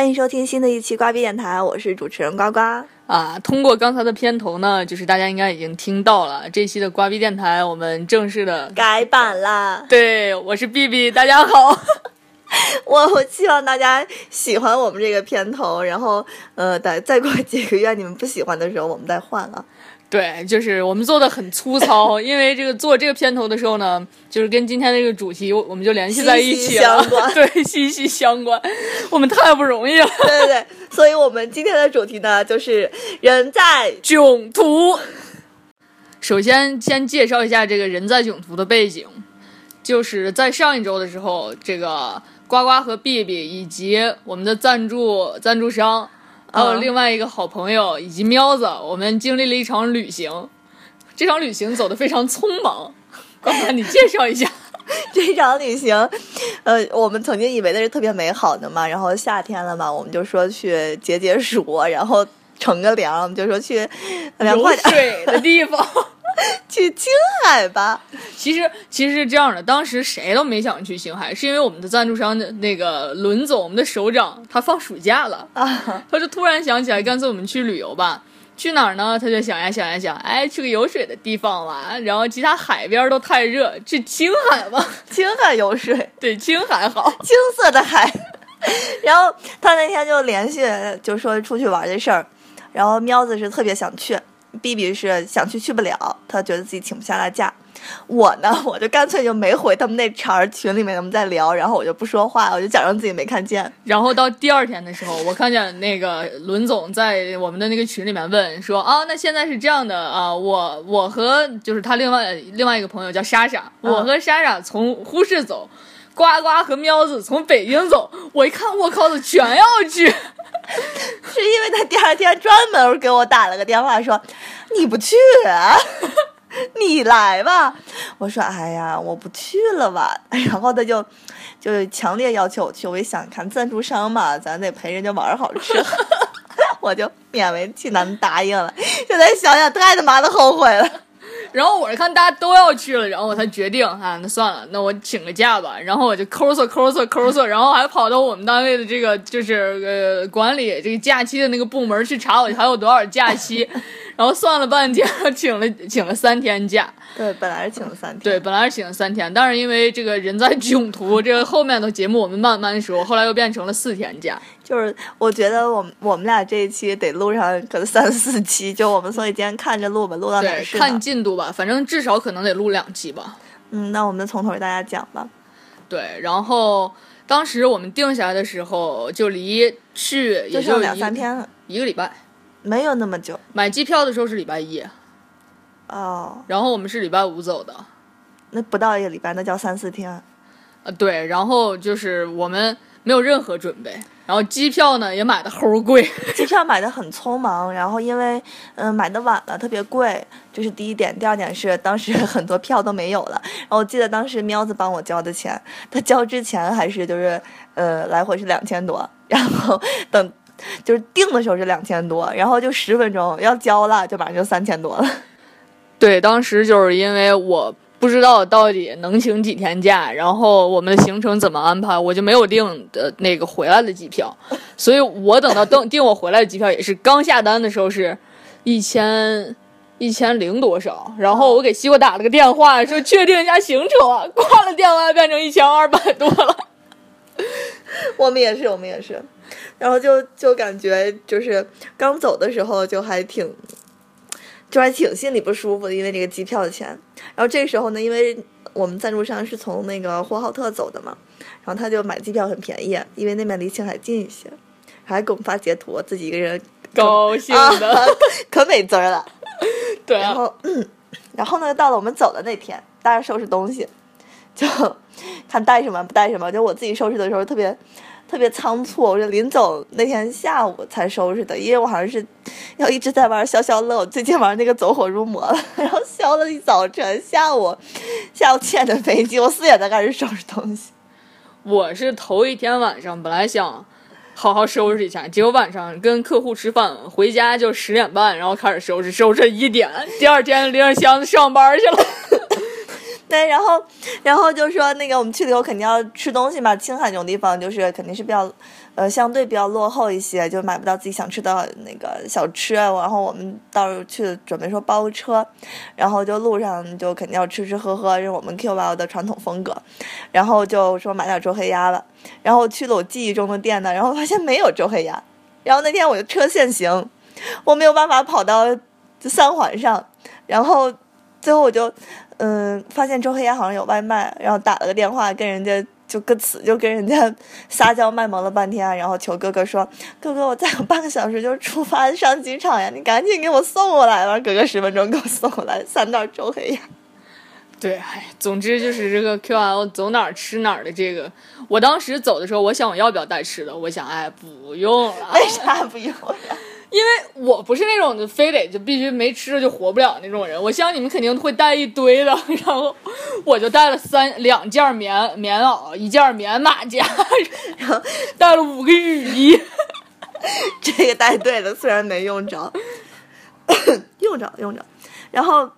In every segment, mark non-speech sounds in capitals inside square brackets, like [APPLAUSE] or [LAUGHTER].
欢迎收听新的一期瓜逼电台，我是主持人呱呱。啊，通过刚才的片头呢，就是大家应该已经听到了，这期的瓜逼电台我们正式的，改版啦！对我是 B B，大家好。我 [LAUGHS] 我希望大家喜欢我们这个片头，然后呃，等再过几个月你们不喜欢的时候，我们再换了。对，就是我们做的很粗糙，因为这个做这个片头的时候呢，就是跟今天这个主题我们就联系在一起了，息息相关 [LAUGHS] 对，息息相关，我们太不容易了。对对对，所以我们今天的主题呢，就是人在 [LAUGHS] 囧途。首先，先介绍一下这个人在囧途的背景，就是在上一周的时候，这个呱呱和 B B 以及我们的赞助赞助商，还有嗯另外一个好朋友以及喵子，我们经历了一场旅行。这场旅行走得非常匆忙，麻烦，你介绍一下。[LAUGHS] 这场旅行，呃，我们曾经以为的是特别美好的嘛，然后夏天了嘛，我们就说去解解暑，然后乘个凉，我们就说去凉有快点水的地方。[LAUGHS] 去青海吧。其实其实是这样的，当时谁都没想去青海，是因为我们的赞助商的那个伦总，我们的首长，他放暑假了，啊，他就突然想起来，干脆我们去旅游吧。去哪儿呢？他就想呀想呀想，哎，去个有水的地方吧。然后其他海边都太热，去青海吧。[LAUGHS] 青海有水，对，青海好。青色的海。[LAUGHS] 然后他那天就联系就说出去玩这事儿，然后喵子是特别想去，B B 是想去去不了，他觉得自己请不下来假。我呢，[LAUGHS] 我就干脆就没回他们那茬儿群里面，他们在聊，然后我就不说话，我就假装自己没看见。然后到第二天的时候，我看见那个伦总在我们的那个群里面问说啊，那现在是这样的啊，我我和就是他另外另外一个朋友叫莎莎，我和莎莎从呼市走，呱呱和喵子从北京走。我一看，我靠，这全要去。是因为他第二天专门给我打了个电话说：“你不去、啊，[LAUGHS] 你来吧。”我说：“哎呀，我不去了吧。[LAUGHS] ”然后他就就强烈要求我去。我一想，看赞助商嘛，咱得陪人家玩好吃，[LAUGHS] 我就勉为其难答应了。现在想想，太他妈的后悔了。然后我是看大家都要去了，然后我才决定啊，那算了，那我请个假吧。然后我就抠搜抠搜抠搜，然后还跑到我们单位的这个就是呃管理这个假期的那个部门去查我还有多少假期，然后算了半天，[LAUGHS] 请了请了三天假。对，本来是请了三天。对，本来是请了三天，但是因为这个人在囧途，这个后面的节目我们慢慢说，后来又变成了四天假。就是我觉得我们我们俩这一期得录上可能三四期，就我们所以今天看着录吧，录到哪是看进度吧，反正至少可能得录两期吧。嗯，那我们从头给大家讲吧。对，然后当时我们定下来的时候，就离去也就两三天了，一个礼拜。没有那么久买机票的时候是礼拜一，哦。然后我们是礼拜五走的。那不到一个礼拜，那叫三四天。呃，对，然后就是我们没有任何准备，然后机票呢也买的齁贵。[LAUGHS] [LAUGHS] 机票买的很匆忙，然后因为嗯、呃买的晚了，特别贵，这是第一点。第二点是当时很多票都没有了。然后我记得当时喵子帮我交的钱，他交之前还是就是呃来回是两千多，然后等就是定的时候是两千多，然后就十分钟要交了，就马上就三千多了。[LAUGHS] 对，当时就是因为我不知道到底能请几天假，然后我们的行程怎么安排，我就没有订的那个回来的机票，所以我等到订 [LAUGHS] 订我回来的机票也是刚下单的时候是一千。一千零多少？然后我给西瓜打了个电话，说确定一下行程啊。挂了电话变成一千二百多了。[LAUGHS] 我们也是，我们也是，然后就就感觉就是刚走的时候就还挺，就还挺心里不舒服的，因为这个机票的钱。然后这时候呢，因为我们赞助商是从那个呼和浩特走的嘛，然后他就买机票很便宜，因为那边离青海近一些，还给我们发截图，自己一个人高兴啊的，，可美滋儿了。[LAUGHS] 对啊，然后，嗯，然后呢，到了我们走的那天，大家收拾东西，就 [LAUGHS] 看带什么不带什么。就我自己收拾的时候特别特别仓促，我就临走那天下午才收拾的，因为我好像是要一直在玩消消乐，我最近玩那个走火入魔了，[LAUGHS] 然后消了一早晨，下午下午七点的飞机，我四点才开始收拾东西。[LAUGHS] 我是头一天晚上本来想好好收拾一下。结果晚上跟客户吃饭，回家就十点半，然后开始收拾，收拾一点，第二天拎着箱子上班去了。[LAUGHS] 对，然后，然后就说那个我们去了以后肯定要吃东西嘛，青海这种地方就是肯定是比较，呃，相对比较落后一些，就买不到自己想吃的那个小吃。然后我们到时候去准备说包车，然后就路上就肯定要吃吃喝喝，这是我们 Q 八的传统风格。然后就说买点周黑鸭了，然后去了我记忆中的店呢，然后发现没有周黑鸭。然后那天我就车限行，我没有办法跑到三环上，然后最后我就。嗯，发现周黑鸭好像有外卖，然后打了个电话跟人家就歌词，就跟人家撒娇卖萌了半天，然后求哥哥说：“哥哥，我再有半个小时就出发上机场呀，你赶紧给我送过来吧。”哥哥十分钟给我送过来三袋周黑鸭。对，哎，总之就是这个 QL 走哪儿吃哪儿的这个，我当时走的时候，我想我要不要带吃的，我想哎不用了，[LAUGHS] 为啥不用呀？因为我不是那种就非得就必须没吃的就活不了那种人，[LAUGHS] 我相信你们肯定会带一堆的，然后我就带了三两件棉棉袄，一件棉马甲，然后带了五个雨衣，这个带对了，虽然没用着，[COUGHS] 用着用着，然后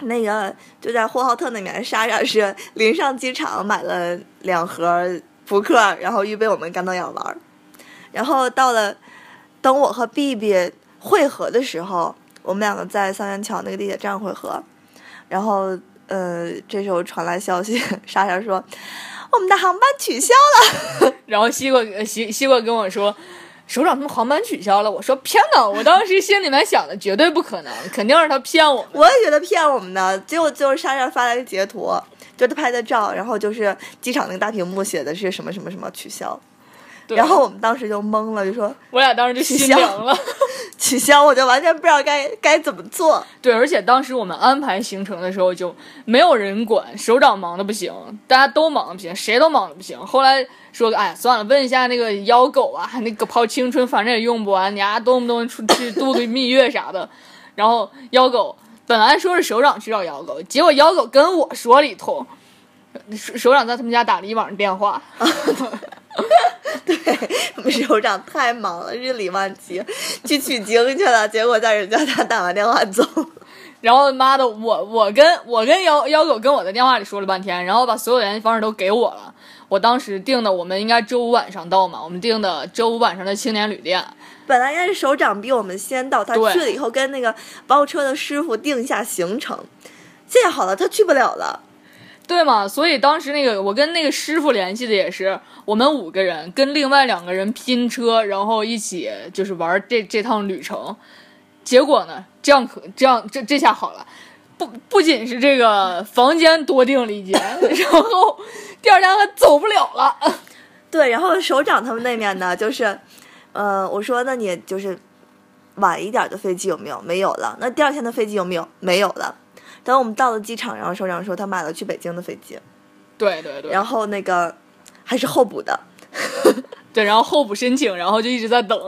那个就在呼和浩特那边，莎莎是临上机场买了两盒扑克，然后预备我们干瞪眼玩，然后到了。等我和 B B 汇合的时候，我们两个在三元桥那个地铁站汇合，然后呃，这时候传来消息，莎莎说我们的航班取消了。[LAUGHS] 然后西瓜西西瓜跟我说，首长他们航班取消了。我说骗呢，我当时心里面想的绝对不可能，肯定是他骗我。我也觉得骗我们的，结果就是莎莎发来个截图，就他拍的照，然后就是机场那个大屏幕写的是什么什么什么取消。然后我们当时就懵了，就说我俩当时就心凉了，[LAUGHS] 取消，我就完全不知道该该怎么做。对，而且当时我们安排行程的时候就没有人管，首长忙的不行，大家都忙的不行，谁都忙的不行。后来说，哎，算了，问一下那个妖狗啊，那个泡青春反正也用不完，你丫动不动出去度个蜜月啥的。[LAUGHS] 然后妖狗本来说是首长去找妖狗，结果妖狗跟我说了一通，首首长在他们家打了一晚上电话。[LAUGHS] [LAUGHS] 对我们首长太忙了，日理万机，去取经去了，结果在人家家打完电话走。[LAUGHS] 然后妈的，我我跟我跟幺幺狗跟我在电话里说了半天，然后把所有联系方式都给我了。我当时订的，我们应该周五晚上到嘛，我们订的周五晚上的青年旅店。本来应该是首长比我们先到，他去了以后跟那个包车的师傅定一下行程。现在好了，他去不了了。对嘛？所以当时那个我跟那个师傅联系的也是我们五个人跟另外两个人拼车，然后一起就是玩这这趟旅程。结果呢，这样可这样这这下好了，不不仅是这个房间多订了一间，[LAUGHS] 然后第二天还走不了了。对，然后首长他们那面呢，就是，呃，我说那你就是晚一点的飞机有没有？没有了。那第二天的飞机有没有？没有了。等我们到了机场，然后首长说他买了去北京的飞机，对对对，然后那个还是候补的，对，然后候补申请，然后就一直在等，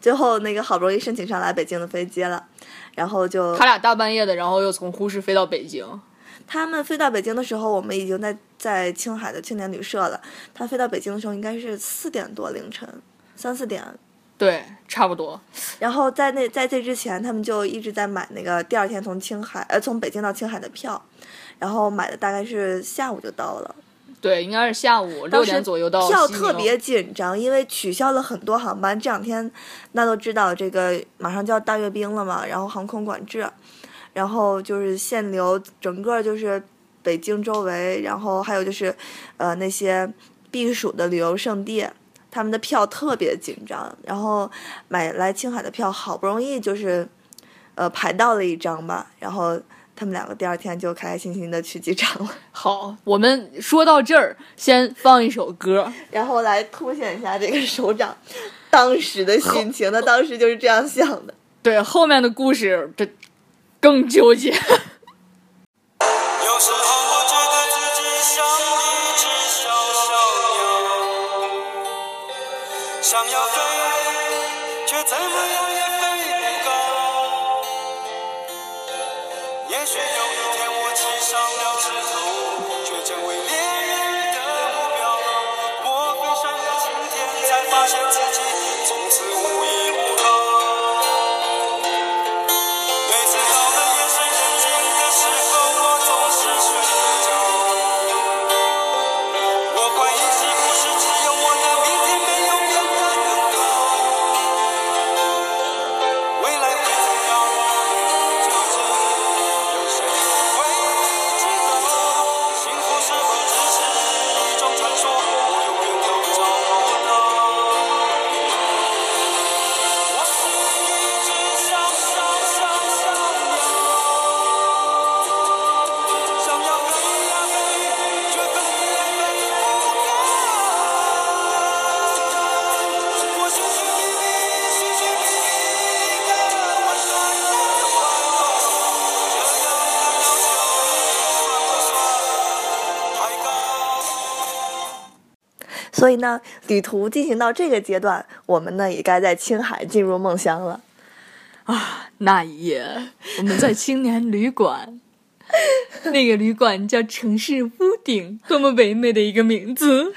最后那个好不容易申请上来北京的飞机了，然后就他俩大半夜的，然后又从呼市飞到北京。他们飞到北京的时候，我们已经在在青海的青年旅社了。他飞到北京的时候应该是四点多凌晨，三四点。对，差不多。然后在那在这之前，他们就一直在买那个第二天从青海呃从北京到青海的票，然后买的大概是下午就到了。对，应该是下午六点左右到。票特别紧张，因为取消了很多航班。这两天那都知道这个马上就要大阅兵了嘛，然后航空管制，然后就是限流，整个就是北京周围，然后还有就是呃那些避暑的旅游胜地。他们的票特别紧张，然后买来青海的票好不容易就是，呃，排到了一张吧，然后他们两个第二天就开开心心的去机场了。好，我们说到这儿，先放一首歌，[LAUGHS] 然后来凸显一下这个首长当时的心情。他当时就是这样想的。对，后面的故事这更纠结。想要所以呢，旅途进行到这个阶段，我们呢也该在青海进入梦乡了。啊那一夜，我们在青年旅馆，[LAUGHS] 那个旅馆叫城市屋顶，多么唯美的一个名字！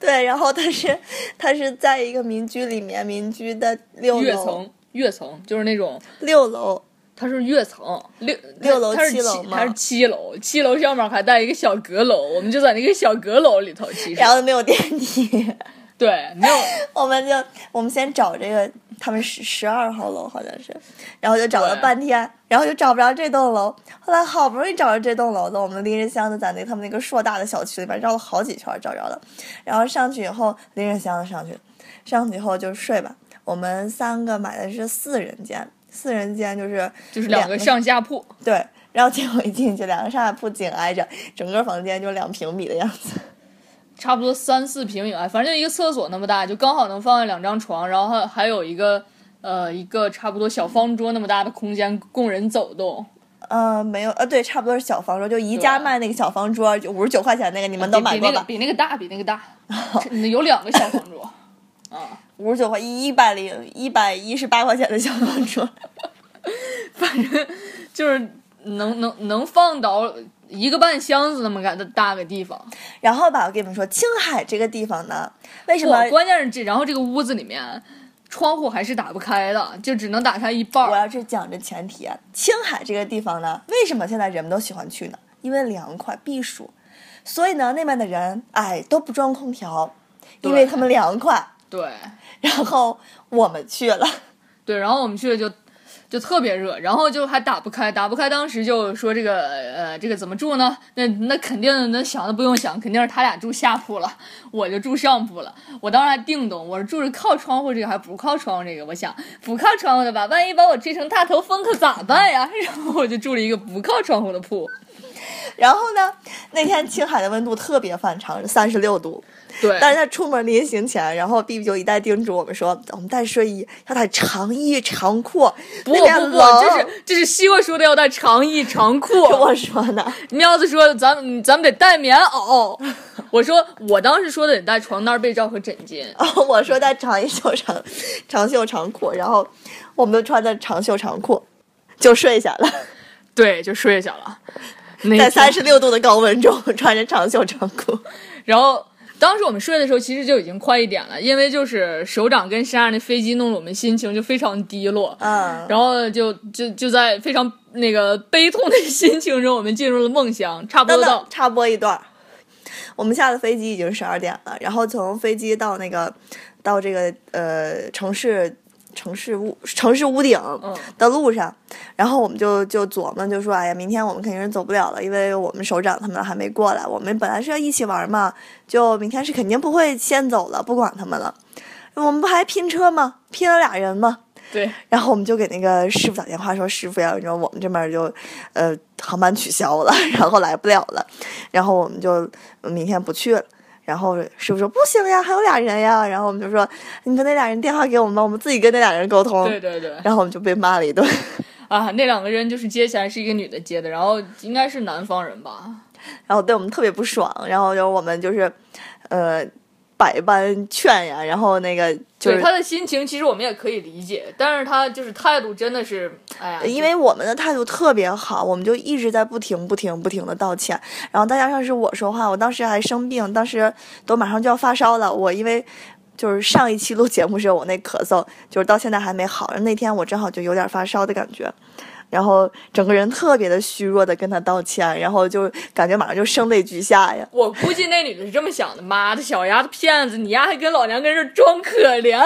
对，然后它是它是在一个民居里面，民居的六楼，跃层，跃层就是那种，六楼，它是跃层，六六楼它是七楼吗它是七楼，七楼上面还带一个小阁楼，我们就在那个小阁楼里头，其实然后没有电梯，对，没有，[LAUGHS] 我们就我们先找这个，他们十十二号楼好像是，然后就找了半天，然后就找不着这栋楼，后来好不容易找着这栋楼了，我们拎着箱子在那他们那个硕大的小区里边绕了好几圈找着了，然后上去以后拎着箱子上去，上去以后就睡吧，我们三个买的是四人间，四人间就是就是两个上下铺，对，然后结果一进去，两个上下铺紧挨着，整个房间就两平米的样子。[LAUGHS] 差不多三四平米啊，反正就一个厕所那么大，就刚好能放下两张床，然后还还有一个呃一个差不多小方桌那么大的空间供人走动。呃，没有，呃，对，差不多是小方桌，就宜家卖那个小方桌，就五十九块钱那个，你们都比比那个买过吧？比那个大，比那个大，[LAUGHS] 有两个小方桌。[LAUGHS] 啊，五十九块，一百零一百一十八块钱的小方桌。[LAUGHS] 就是能能能放倒一个半箱子那么个大个地方。然后吧，我跟你们说，青海这个地方呢，为什么，关键是这，然后这个屋子里面窗户还是打不开的，就只能打开一半儿。我要是讲这前提啊，青海这个地方呢，为什么现在人们都喜欢去呢？因为凉快避暑，所以呢，那边的人哎都不装空调，因为他们凉快。对 [LAUGHS] 然后我们去了，对，然后我们去了就。就特别热，然后就还打不开，打不开。当时就说这个，呃，这个怎么住呢？那那肯定，那想都不用想，肯定是他俩住下铺了，我就住上铺了。我当时还定动，我是住着靠窗户这个，还不靠窗户这个。我想不靠窗户的吧，万一把我吹成大头风可咋办呀？[LAUGHS] 然后我就住了一个不靠窗户的铺。然后呢，那天青海的温度特别反常，三十六度。对，但是他出门临行前，然后 B B 就一再叮嘱我们说，我们带睡衣要带长衣长裤，不不不，冷。这是这是西瓜说的要带长衣长裤。[LAUGHS] 我说呢，喵子说咱们咱们得带棉袄。[LAUGHS] 我说我当时说的得带床单、被罩和枕巾。我说带长衣袖长长袖长裤，然后我们就穿的长袖长裤就睡下了，[LAUGHS] 对，就睡下了。在三十六度的高温中穿着长袖长裤。然后当时我们睡的时候，其实就已经快一点了，因为就是首长跟山上的飞机弄得我们心情就非常低落。嗯，然后就就就在非常那个悲痛的心情中，我们进入了梦乡，差不多到，插播一段儿，我们下的飞机已经十二点了，然后从飞机到那个到这个呃城市城市屋城市屋顶嗯的路上，然后我们就就琢磨，就说哎呀，明天我们肯定是走不了了，因为我们首长他们还没过来，我们本来是要一起玩嘛，就明天是肯定不会先走了，不管他们了。我们不还拼车吗？拼了俩人吗？对，然后我们就给那个师傅打电话说：“师傅呀，你知道我们这边就，呃，航班取消了，[LAUGHS] 然后来不了了，然后我们就明天不去了。”然后师傅说：“不行呀，还有俩人呀。”然后我们就说：“你把那俩人电话给我们吧，我们自己跟那俩人沟通。对对对。然后我们就被骂了一顿。[LAUGHS] 啊，那两个人就是接起来是一个女的接的，然后应该是南方人吧？然后对我们特别不爽，然后就我们就是，呃，百般劝呀，然后那个就是对他的心情，其实我们也可以理解，但是他就是态度真的是，哎呀，因为我们的态度特别好，我们就一直在不停、不停、不停的道歉。然后再加上是我说话，我当时还生病，当时都马上就要发烧了。我因为就是上一期录节目时候，我那咳嗽就是到现在还没好。那天我正好就有点发烧的感觉，然后整个人特别的虚弱的跟他道歉，然后就感觉马上就声泪俱下呀。我估计那女的是这么想的：妈的，小丫头骗子，你丫还跟老娘跟这装可怜，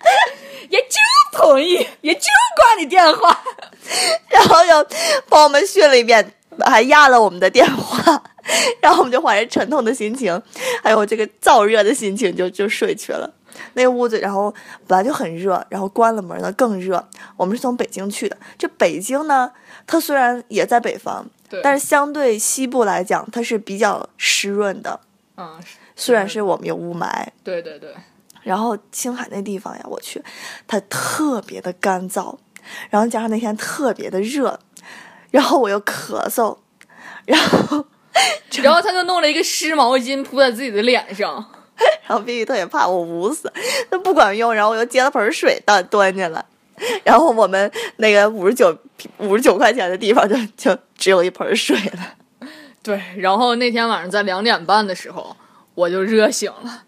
[LAUGHS] 也就同意，也就挂你电话。[LAUGHS] 然后又帮我们训了一遍，还压了我们的电话，[LAUGHS] 然后我们就怀着沉痛的心情，还有这个燥热的心情就就睡去了。那个屋子，然后本来就很热，然后关了门呢更热。我们是从北京去的，这北京呢，它虽然也在北方，但是相对西部来讲，它是比较湿润的。嗯，虽然是我们有雾霾，对对对，然后青海那地方呀，我去，它特别的干燥，然后加上那天特别的热，然后我又咳嗽，然后 [LAUGHS] 然后他就弄了一个湿毛巾铺在自己的脸上。然后 B B 特别怕我捂死，那不管用，然后我又接了盆水端端进来，然后我们那个五十九五十九块钱的地方就就只有一盆水了。对，然后那天晚上在两点半的时候，我就热醒了，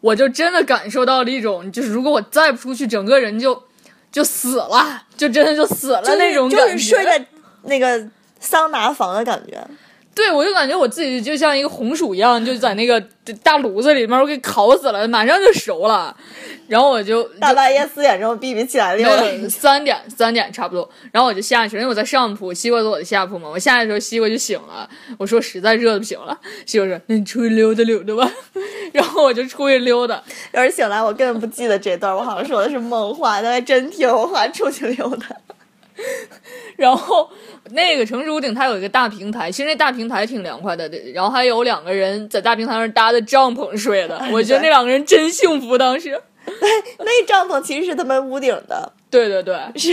我就真的感受到了一种，就是如果我再不出去，整个人就就死了，就真的就死了就是那种就感觉。是睡在那个桑拿房的感觉。对，我就感觉我自己就像一个红薯一样，就在那个大炉子里面，我给烤死了，马上就熟了。然后我就大半夜四点钟，B B 起来溜没有达，三点三点差不多，然后我就下去，因为我在上铺，西瓜坐我的下铺嘛。我下去的时候，西瓜就醒了，我说实在热的不行了，西瓜说那你出去溜达溜达吧，[LAUGHS] 然后我就出去溜达。要是醒来，我根本不记得这段，我好像说的是梦话，他还真听我话出去溜达。[LAUGHS] 然后那个城市屋顶它有一个大平台，其实那大平台挺凉快的，然后还有两个人在大平台上搭的帐篷睡的，[LAUGHS] 我觉得那两个人真幸福。当时，[LAUGHS] 那帐篷其实是他们屋顶的，对对对，是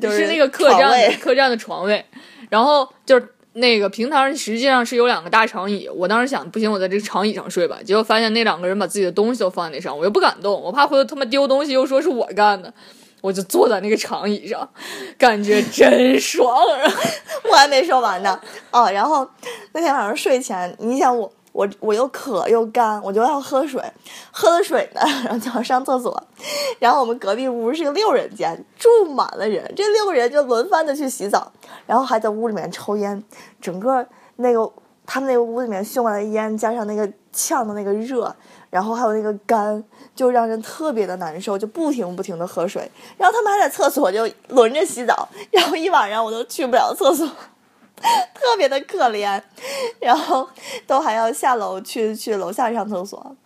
就是那个客栈客栈的床位，然后就是那个平台上实际上是有两个大长椅，我当时想不行，我在这个长椅上睡吧，结果发现那两个人把自己的东西都放在那上，我又不敢动，我怕回头他妈丢东西又说是我干的。我就坐在那个长椅上，感觉真爽。[LAUGHS] 我还没说完呢。哦，然后那天晚上睡前，你想我我我又渴又干，我就要喝水，喝了水呢，然后就要上厕所。然后我们隔壁屋是个六人间，住满了人，这六个人就轮番的去洗澡，然后还在屋里面抽烟，整个那个他们那个屋里面熏完的烟，加上那个呛的那个热，然后还有那个干，就让人特别的难受，就不停不停的喝水。然后他们还在厕所就轮着洗澡，然后一晚上我都去不了厕所。[LAUGHS] 特别的可怜，然后都还要下楼去去楼下上厕所，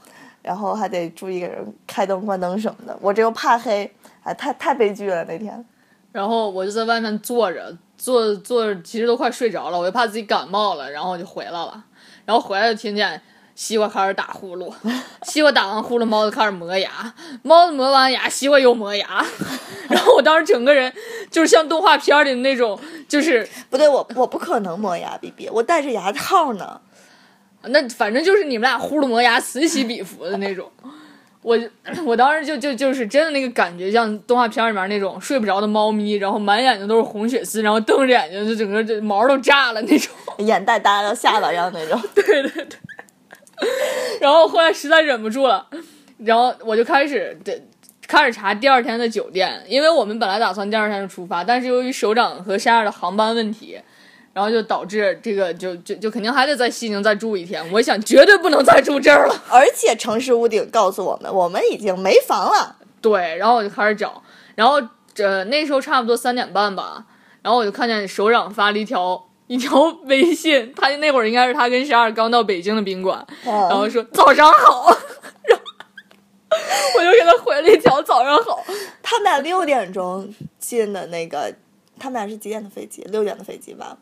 然后还得注意给人开灯关灯什么的。我这又怕黑，哎，太太悲剧了那天。然后我就在外面坐着，坐坐，其实都快睡着了，我就怕自己感冒了，然后我就回来了。然后回来就听见西瓜开始打呼噜，[LAUGHS] 西瓜打完呼噜，猫子开始磨牙，猫子磨完牙，西瓜又磨牙。[LAUGHS] 然后我当时整个人就是像动画片里的那种，就是不对，我我不可能磨牙，B B，我戴着牙套呢。那反正就是你们俩呼噜磨牙此起彼伏的那种。我我当时就就就是真的那个感觉，像动画片里面那种睡不着的猫咪，然后满眼睛都是红血丝，然后瞪着眼睛，就整个这毛都炸了那种。眼袋耷到下巴上那种。对 [LAUGHS] 对对。[LAUGHS] 然后后来实在忍不住了，然后我就开始对开始查第二天的酒店，因为我们本来打算第二天就出发，但是由于首长和沙尔的航班问题，然后就导致这个就就就肯定还得在西宁再住一天。我想绝对不能再住这儿了。而且城市屋顶告诉我们，我们已经没房了。对，然后我就开始找，然后这那时候差不多三点半吧，然后我就看见首长发了一条一条微信，他那会儿应该是他跟十二刚到北京的宾馆，然后说早上好，[LAUGHS] 然后我就给他回了一条早上好，他们俩六点钟进的那个，他们俩是几点的飞机？六点的飞机吧，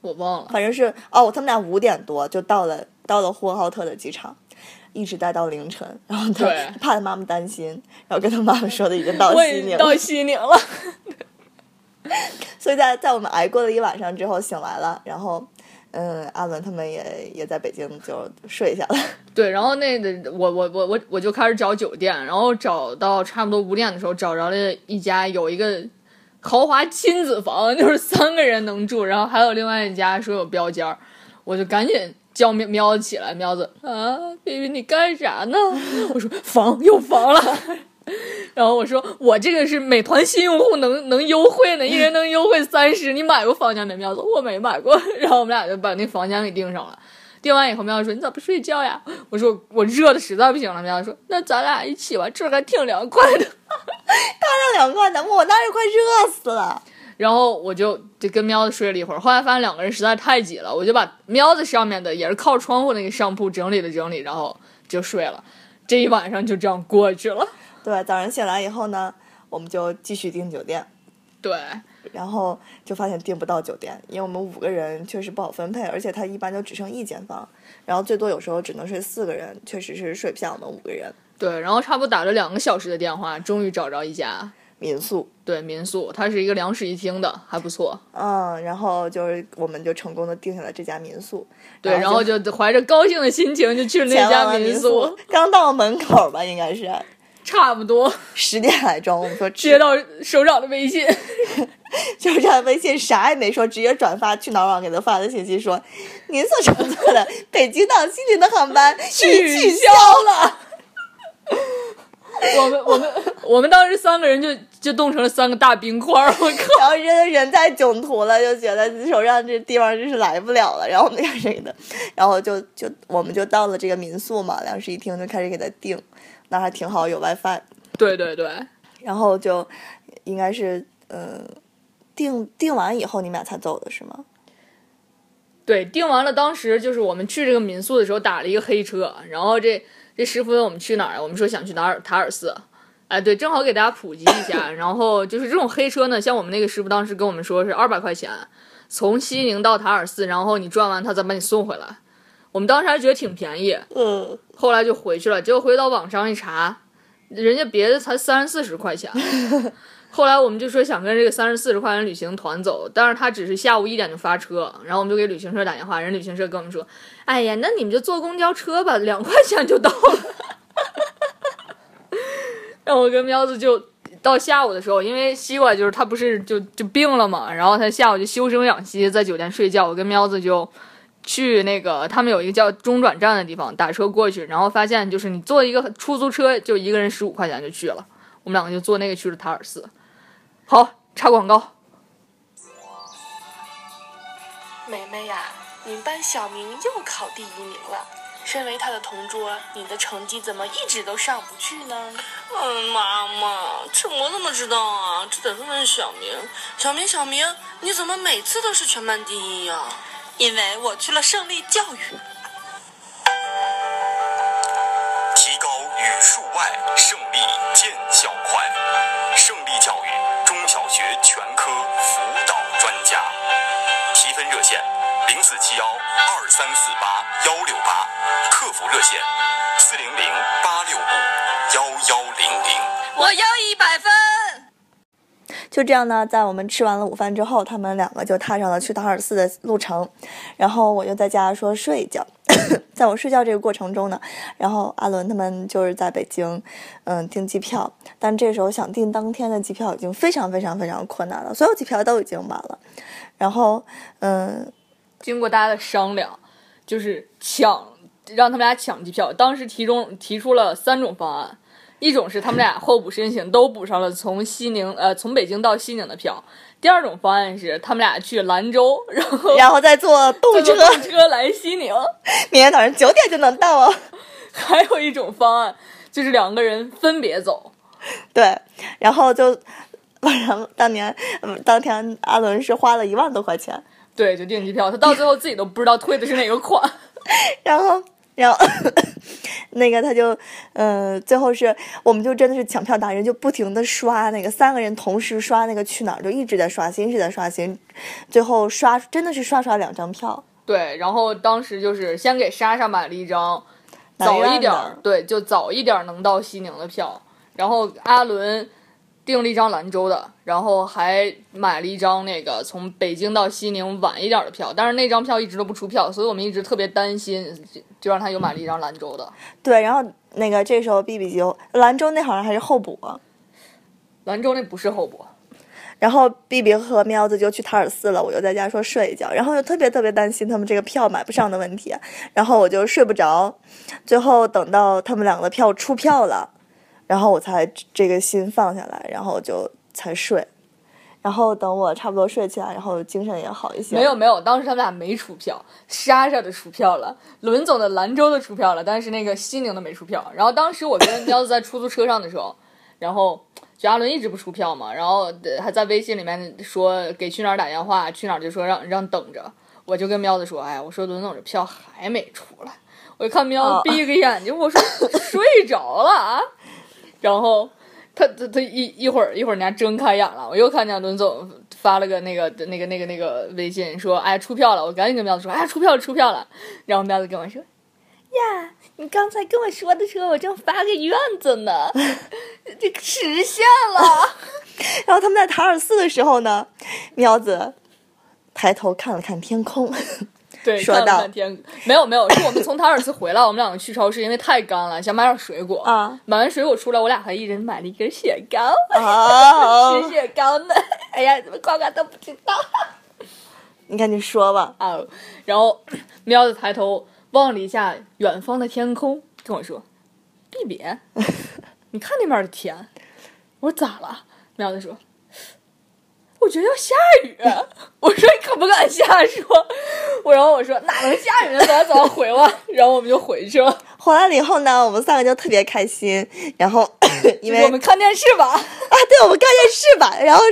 我忘了，反正是哦，他们俩五点多就到了到了呼和浩特的机场。一直待到凌晨，然后他怕他妈妈担心，然后跟他妈妈说的已经到西宁了，到西宁了。[LAUGHS] [LAUGHS] 所以在在我们挨过了一晚上之后醒来了，然后嗯，阿文他们也也在北京就睡下了。[LAUGHS] 对，然后那个我我我我我就开始找酒店，然后找到差不多五点的时候，找着了一家有一个豪华亲子房，就是三个人能住，然后还有另外一家说有标间儿，我就赶紧叫喵喵起来，喵子啊，baby 你干啥呢？[LAUGHS] 我说房又房了。[LAUGHS] 然后我说我这个是美团新用户能能优惠呢，一人能优惠三十。你买过房间没？喵子我没买过。[LAUGHS] 然后我们俩就把那房间给订上了。订完以后，喵子说你咋不睡觉呀？我说我热的实在不行了。喵子说那咱俩一起吧，这儿还挺凉快的。当然凉快的，我那是快热死了。然后我就就跟喵子睡了一会儿，后来发现两个人实在太挤了，我就把喵子上面的也是靠窗户那个上铺整理了整理，然后就睡了。这一晚上就这样过去了。对，早上醒来以后呢，我们就继续订酒店，对，然后就发现订不到酒店，因为我们五个人确实不好分配，而且他一般就只剩一间房，然后最多有时候只能睡四个人，确实是睡不下我们五个人。对，然后差不多打了两个小时的电话，终于找着一家民宿，对民宿，它是一个两室一厅的，还不错。嗯，然后就是我们就成功的订下了这家民宿，对，然后就怀着高兴的心情就去了那家民宿，[LAUGHS] 刚到门口吧，应该是差不多十点来钟，我们说接到首长的微信，就是这微信啥也没说，直接转发去哪儿网给他发的信息说，您所乘坐的北京到西宁的航班已取取消消了。我们我们我们当时三个人就就冻成了三个大冰块儿，我靠！然后人人在囧途了，就觉得手上这地方真是来不了了，然后我们就开始给他，然后就就我们就到了这个民宿嘛，两室一厅就开始给他订，那还挺好，有 WiFi，对对对，然后就应该是呃订订完以后你们俩才走的是吗？对，订完了，当时就是我们去这个民宿的时候打了一个黑车，然后这这师傅问我们去哪儿，我们说想去塔尔塔尔寺，哎，对，正好给大家普及一下，然后就是这种黑车呢，像我们那个师傅当时跟我们说是二百块钱，从西宁到塔尔寺，然后你转完他再把你送回来，我们当时还觉得挺便宜，嗯，后来就回去了，结果回到网上一查，人家别的才三四十块钱。[LAUGHS] 后来我们就说想跟这个三十四十块钱旅行团走，但是他只是下午一点就发车，然后我们就给旅行社打电话，人旅行社跟我们说，哎呀，那你们就坐公交车吧，两块钱就到了。[LAUGHS] 然后我跟喵子就到下午的时候，因为西瓜就是他不是就就病了嘛，然后他下午就休生养息，在酒店睡觉，我跟喵子就。去那个他们有一个叫中转站的地方打车过去，然后发现就是你坐一个出租车就一个人十五块钱就去了，我们两个就坐那个去了塔尔寺。好，插广告。梅梅呀，你们班小明又考第一名了。身为他的同桌，你的成绩怎么一直都上不去呢？嗯，妈妈，这我怎么知道啊？这得问问小明。小明，小明，你怎么每次都是全班第一呀、因为我去了胜利教育。提高语数外，胜利见效快。胜利教育中小学全科辅导专家，提分热线零四七幺二三四八幺六八，客服热线四零零八六五幺幺零零。我要一百分。就这样呢，在我们吃完了午饭之后，他们两个就踏上了去塔尔寺的路程，然后我就在家说睡一觉。[COUGHS] 在我睡觉这个过程中呢，然后阿伦他们就是在北京，嗯，订机票，但这时候想订当天的机票已经非常非常非常困难了，所有机票都已经满了。然后，嗯，经过大家的商量，就是抢让他们俩抢机票。当时提中提出了三种方案，一种是他们俩候补申请都补上了从西宁呃从北京到西宁的票；第二种方案是他们俩去兰州，然后然后再坐动车坐，动车来西宁；明天早上九点就能到哦。[LAUGHS] 还有一种方案就是两个人分别走。对，然后就，晚上当年，嗯，当天阿伦是花了一万多块钱，对，就订机票，他到最后自己都不知道退的是哪个款。[LAUGHS] 然后，然后，那个他就，嗯、最后是，我们就真的是抢票达人，就不停的刷那个三个人同时刷那个去哪儿，就一直在刷新，一直在刷新，最后刷真的是刷刷两张票，对，然后当时就是先给莎莎买了一张早一点儿，对，就早一点能到西宁的票，然后阿伦订了一张兰州的，然后还买了一张那个从北京到西宁晚一点的票，但是那张票一直都不出票，所以我们一直特别担心，就就让他又买了一张兰州的。对，然后那个这时候 B B 就兰州那好像还是候补啊，兰州那不是候补，然后 B B 和喵子就去塔尔寺了，我就在家说睡一觉，然后又特别特别担心他们这个票买不上的问题，然后我就睡不着，最后等到他们两个的票出票了，然后我才这个心放下来，然后就才睡，然后等我差不多睡起来，然后精神也好一些。没有没有，当时他们俩没出票，莎莎的出票了，伦总的兰州的出票了，但是那个西宁的没出票。然后当时我跟彪子在出租车上的时候，[LAUGHS] 然后就阿伦一直不出票嘛，然后呃还在微信里面说给去哪儿打电话，去哪儿就说让让等着。我就跟彪子说，哎，我说伦总这票还没出来，我就看喵哦子闭个眼睛，我说睡着了啊，然后。他他他一一会儿一会儿人家睁开眼了，我又看见伦总发了个那个那个那个那个微信说，哎出票了，我赶紧跟喵子说，哎出票了出票了，然后喵子跟我说，呀，你刚才跟我说的时候，我正发个院子呢，[LAUGHS] 这个实现了，[LAUGHS] 然后他们在塔尔寺的时候呢，喵子抬头看了看天空，对，说到半天没有没有，是我们从塔尔寺回来，我们两个去超市，因为太干了，想买点水果啊，买完水果出来，我俩还一人买了一根雪糕，[LAUGHS] 哦吃，雪糕呢，哎呀，怎么呱呱都不知道。你赶紧说吧。啊，然后喵子抬头望了一下远方的天空，跟我说：“碧比，你看那边的天。”我说：“咋了？”喵子说：“我觉得要下雨。[LAUGHS] ”我说：“你可不敢瞎说。”我然后我说：“哪能下雨呢？走啊走啊，回吧。”然后我们就回去了。回来了以后呢，我们三个就特别开心，然后 [LAUGHS] 因为我们看电视吧。[LAUGHS] 啊，对，我们看电视吧。然后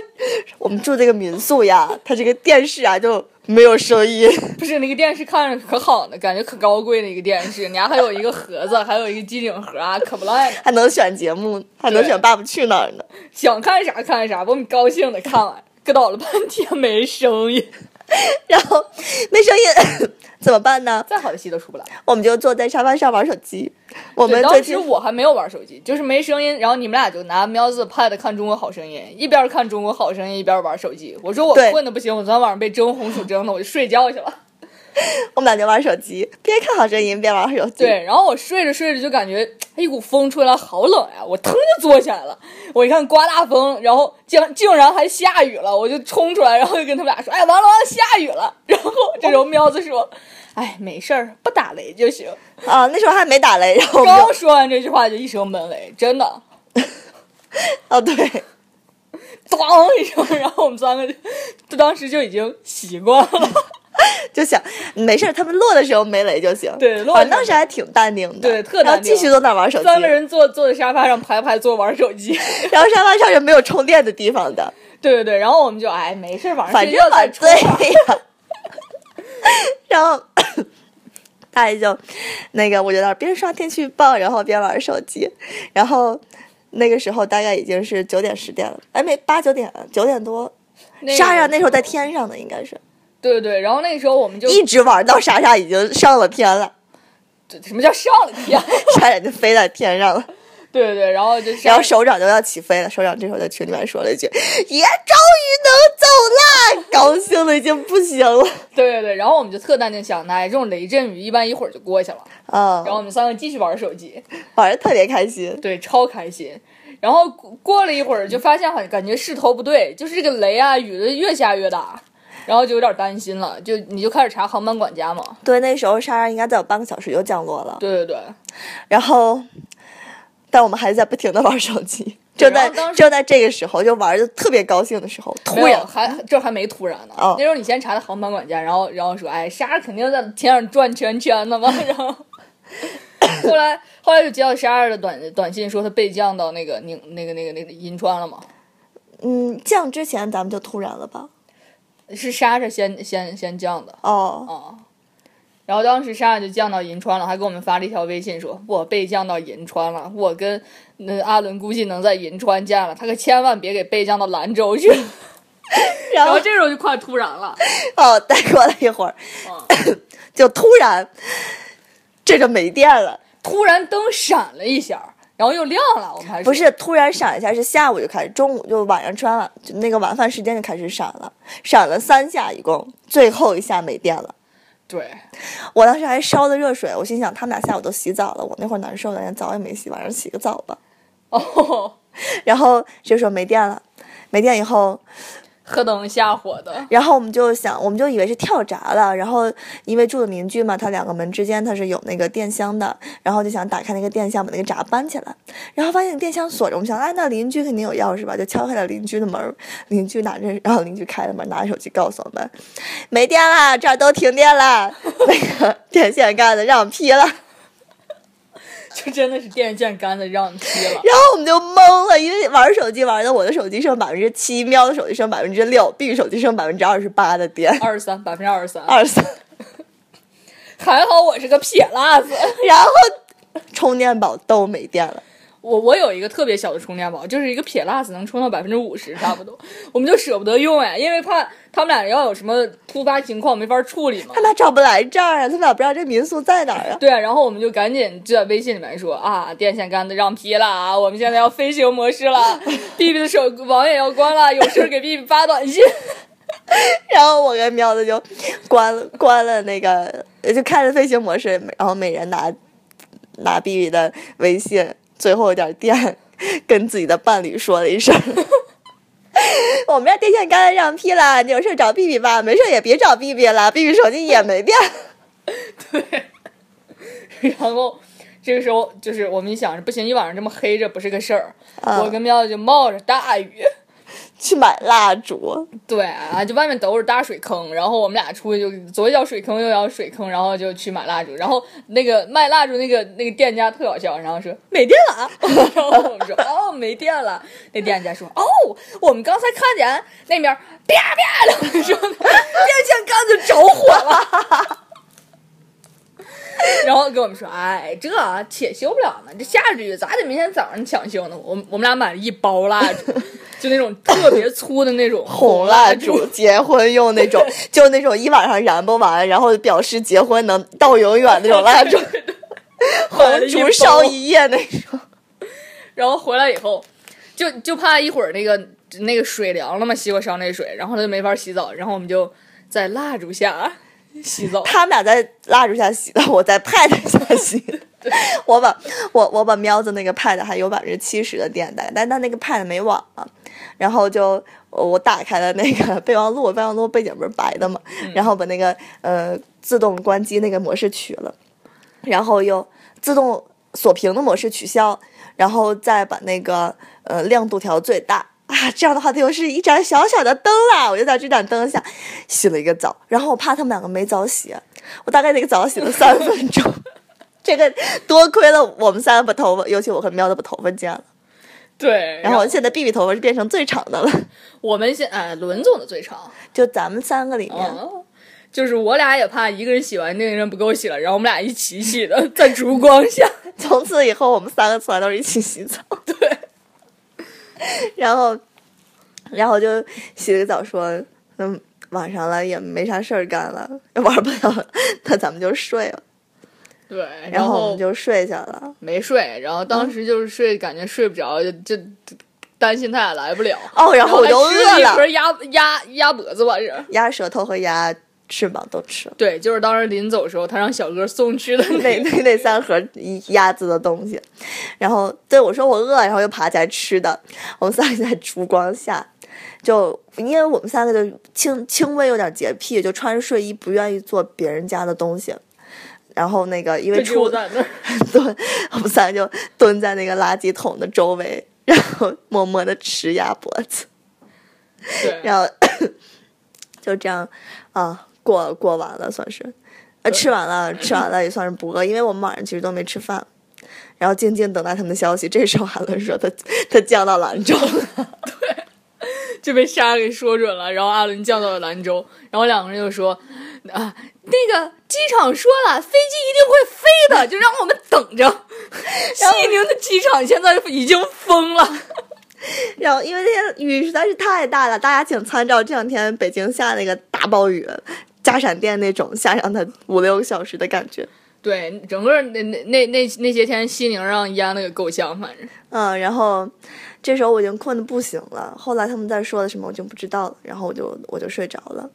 我们住这个民宿呀，它这个电视啊就没有声音。不是那个电视看着可好呢，感觉可高贵的一个电视，你还还有一个盒子，还有一个机顶盒啊，可不赖呢。还能选节目，还能选《爸爸去哪儿》呢。想看啥看啥，把我们高兴的看完，搁倒了半天没声音，[LAUGHS] 然后没声音 [COUGHS] 怎么办呢？再好的戏都出不来。我们就坐在沙发上玩手机。我们，当时我还没有玩手机，就是没声音，然后你们俩就拿喵子 Pad 看《中国好声音》，一边看《中国好声音》一边玩手机。我说我困的不行，我昨天晚上被蒸红薯蒸的，我就睡觉去了。[LAUGHS] 我们俩就玩手机，边看好声音边玩手机。对，然后我睡着睡着就感觉哎一股风吹来，好冷呀！我腾就坐起来了。我一看刮大风，然后竟竟然还下雨了，我就冲出来，然后就跟他们俩说：“哎，完了完了，下雨了。[LAUGHS] ”然后这时候喵子说：“哎，没事儿，不打雷就行。啊，那时候还没打雷，然后”刚说完这句话就一声闷雷，真的。[LAUGHS] 哦对，咣一声，然后我们三个就就当时就已经习惯了。[LAUGHS] 就想没事儿，他们落的时候没雷就行。对落反正当时还挺淡定的。对特淡定然后继续坐那儿玩手机。三个人坐坐在沙发上排排坐玩手机。[LAUGHS] 然后沙发上是没有充电的地方的，对对对，然后我们就哎没事，晚上反正吧对。呀。然后大爷就那个，我就在那边刷天气预报，然后边玩手机，然后那个时候大概已经是九点十点了，哎没八九点九点多。那个莎莎那时候在天上的，应该是对对对，然后那个时候我们就一直玩到莎莎已经上了天了，什么叫上了天？[LAUGHS] 差点就飞在天上了。对对对，然后就然后首长就要起飞了，首长这时候在群里面说了一句：“爷终于能走了！”高兴的已经不行了。对对对，然后我们就特淡定想，哎，这种雷阵雨一般一会儿就过去了。啊、然后我们三个继续玩手机，玩的特别开心。对，超开心。然后过过了一会儿，就发现好像感觉势头不对，就是这个雷啊雨的越下越大，然后就有点担心了，就你就开始查航班管家嘛。对，那时候莎莎应该再有半个小时就降落了，对对对，然后，但我们还在不停的玩手机。就在就在这个时候，就玩的特别高兴的时候，突然还这还没突然呢。哦那时候你先查的航班管家，然后然后说，哎，莎莎肯定在天上转圈圈呢嘛。[LAUGHS] 然后后来后来就接到莎莎的短短信说她被降到那个宁那个那个那个银川了嘛。嗯降之前咱们就突然了吧？是莎莎先先先降的哦，哦。然后当时莎莎就降到银川了，还给我们发了一条微信说：“我被降到银川了，我跟那阿伦估计能在银川见了，他可千万别给被降到兰州去。[LAUGHS] ”然后然后这时候就快突然了，哦，再过了一会儿，嗯就突然这就没电了。突然灯闪了一下，然后又亮了。我们还说不是突然闪一下，是下午就开始，中午就晚上吃完晚就那个晚饭时间就开始闪了，闪了三下一共，最后一下没电了。对，我当时还烧的热水，我心想他们俩下午都洗澡了，我那会儿难受的，连澡也没洗，晚上洗个澡吧。哦，然后这时候没电了，没电以后，呵噔下火的。然后我们就想，我们就以为是跳闸了。然后因为住的邻居嘛，他两个门之间他是有那个电箱的，然后就想打开那个电箱，把那个闸搬起来。然后发现电箱锁着，我们想，哎，那邻居肯定有钥匙吧？就敲开了邻居的门，邻居拿着，然后邻居开了门，拿着手机告诉我们，没电了，这儿都停电了，那个电线杆子让劈了。就真的是电线杆子让踢了。然后我们就懵了，因为玩手机玩的，我的手机剩百分之七，喵的手机剩百分之六，B 手机剩百分之二十八的电，二十三，百分之二十三，二十三。还好我是个撇辣子。然后充电宝都没电了。我我有一个特别小的充电宝，就是一个撇辣子，能充到百分之五十差不多，我们就舍不得用呀，因为怕他们俩要有什么突发情况没法处理嘛他。俩找不来这儿啊，他俩不知道这民宿在哪儿啊。对啊，然后我们就赶紧就在微信里面说啊，电线杆子让劈了啊，我们现在要飞行模式了，B B 的手网也要关了，有事儿给 B B 发短信。[LAUGHS] 然后我跟喵子就关了关了那个，就开着飞行模式，然后每人拿拿 B B 的微信，最后一点电，跟自己的伴侣说了一声。[LAUGHS] 我们家电线杆子让劈了，你有事找 B B 吧，没事也别找 B B 了，B B 手机也没电。[LAUGHS] 对然后这个时候就是我们一想着不行，一晚上这么黑着不是个事儿，啊我跟喵子就冒着大雨，去买蜡烛，对啊，就外面都是大水坑，然后我们俩出去就左脚水坑右脚水坑，然后就去买蜡烛，然后那个卖蜡烛那个那个店家特搞笑，然后说没电了，[LAUGHS] 然后我们说哦没电了，那店家说哦我们刚才看见那边啪啪的，说 [LAUGHS] 电线杆子着火了。[LAUGHS] [LAUGHS] 然后跟我们说，哎，这且修不了呢，这下着雨，咋得明天早上抢修呢？我们我们俩买了一包蜡烛，就那种特别粗的那种 [LAUGHS] 红蜡烛，结婚用那种，[LAUGHS] 就那种一晚上燃不完，然后表示结婚能到永远那种蜡烛，红烛烧一夜那种。然后回来以后，就就怕一会儿那个那个水凉了嘛，西瓜烧那水，然后他就没法洗澡，然后我们就在蜡烛下洗澡。他们俩在蜡烛下洗的，我在 pad 下洗。[LAUGHS] 我把我我把喵子那个 pad 还有百分之七十的电带，但但那个 pad 没网了，然后就我打开了那个备忘录，备忘录背景不是白的嘛，然后把那个呃自动关机那个模式取了，然后又自动锁屏的模式取消，然后再把那个呃亮度调最大。啊，这样的话，它就是一盏小小的灯啦。我就在这盏灯下洗了一个澡，然后我怕他们两个没澡洗，我大概那个澡洗了三分钟。[LAUGHS] 这个多亏了我们三个把头发，尤其我和喵的把头发剪了，对，然后现在 B B 头发是变成最长的了。我们现哎伦总的最长，就咱们三个里面，嗯，就是我俩也怕一个人洗完，另一个人不给我洗了，然后我们俩一起洗的，在烛光下。[LAUGHS] 从此以后我们三个出来都是一起洗澡。[LAUGHS] 对，[LAUGHS] 然后，然后就洗了个澡，说，嗯，晚上了也没啥事儿干了，玩不了了，[LAUGHS] 那咱们就睡了。对，然然后后我们就睡下了。没睡，然后当时就是睡，感觉睡不着，就就担心他俩来不了。哦，然然后我就饿了，鸭鸭鸭脖子吧是。鸭舌头和鸭翅膀都吃了。对，就是当时临走的时候，他让小哥送去的那那那三盒鸭子的东西，然后对我说我饿，然后又爬起来吃的。我们三个在烛光下，就因为我们三个就轻轻微有点洁癖，就穿着睡衣不愿意做别人家的东西。然后那个因为出在那儿。[LAUGHS] 蹲，我们三个就蹲在那个垃圾桶的周围，然后默默的吃鸭脖子，然后 [COUGHS] 就这样啊过过完了算是，呃吃完了吃完了也算是不饿，因为我们晚上其实都没吃饭，然后静静等待他们的消息。这时候韩伦说他他降到兰州了，[LAUGHS] 对就被莎给说准了，然后阿伦降到了兰州，然后两个人就说啊，那个机场说了，飞机一定会飞的，就让我们等着。[LAUGHS] 西宁的机场现在已经封了。[LAUGHS] 然后因为那天雨实在是太大了，大家请参照这两天北京下那个大暴雨，加闪电那种，下上他五六个小时的感觉。对，整个那那那那那些天，西宁让淹的个够呛，反正。嗯，然后这时候我已经困的不行了。后来他们在说的什么我就不知道了，然后我就我就睡着了。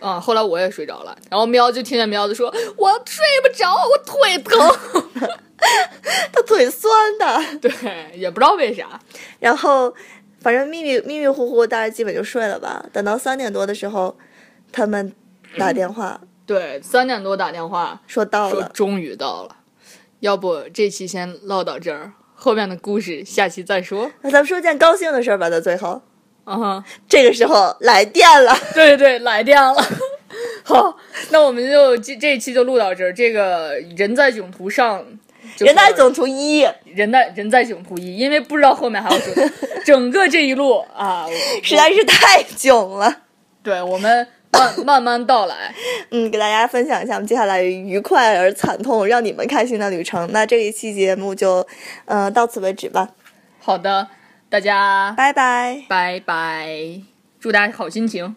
啊，后来我也睡着了，然后喵就听见喵子说：“我睡不着，我腿疼。[LAUGHS] 他腿酸的，对，也不知道为啥。然后反正迷迷迷迷糊糊，大家基本就睡了吧。等到三点多的时候，他们打电话对，三点多打电话说到了，说终于到了，要不这期先唠到这儿，后面的故事下期再说。那咱们说件高兴的事儿吧。在最后，嗯哼，这个时候来电了，对对，来电了。好，那我们就这这一期就录到这儿。这个人在囧途上，人在囧途一，人在人在囧途一，因为不知道后面还有 [LAUGHS] 整个这一路啊，实在是太囧了。对我们慢慢慢到来。[LAUGHS] 嗯，给大家分享一下我们接下来愉快而惨痛，让你们开心的旅程。那这一期节目就，呃，到此为止吧，好的，大家拜拜。拜拜，祝大家好心情。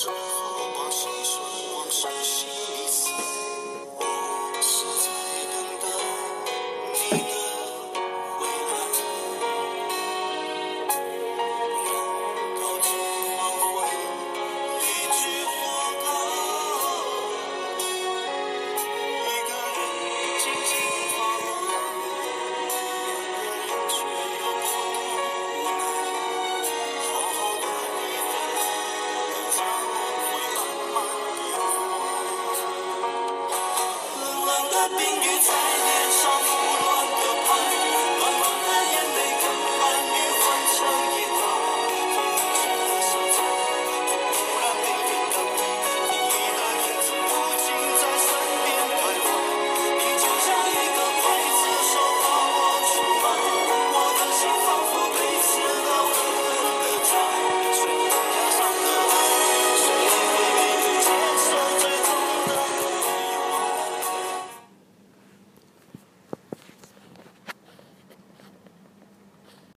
只好把心酸往深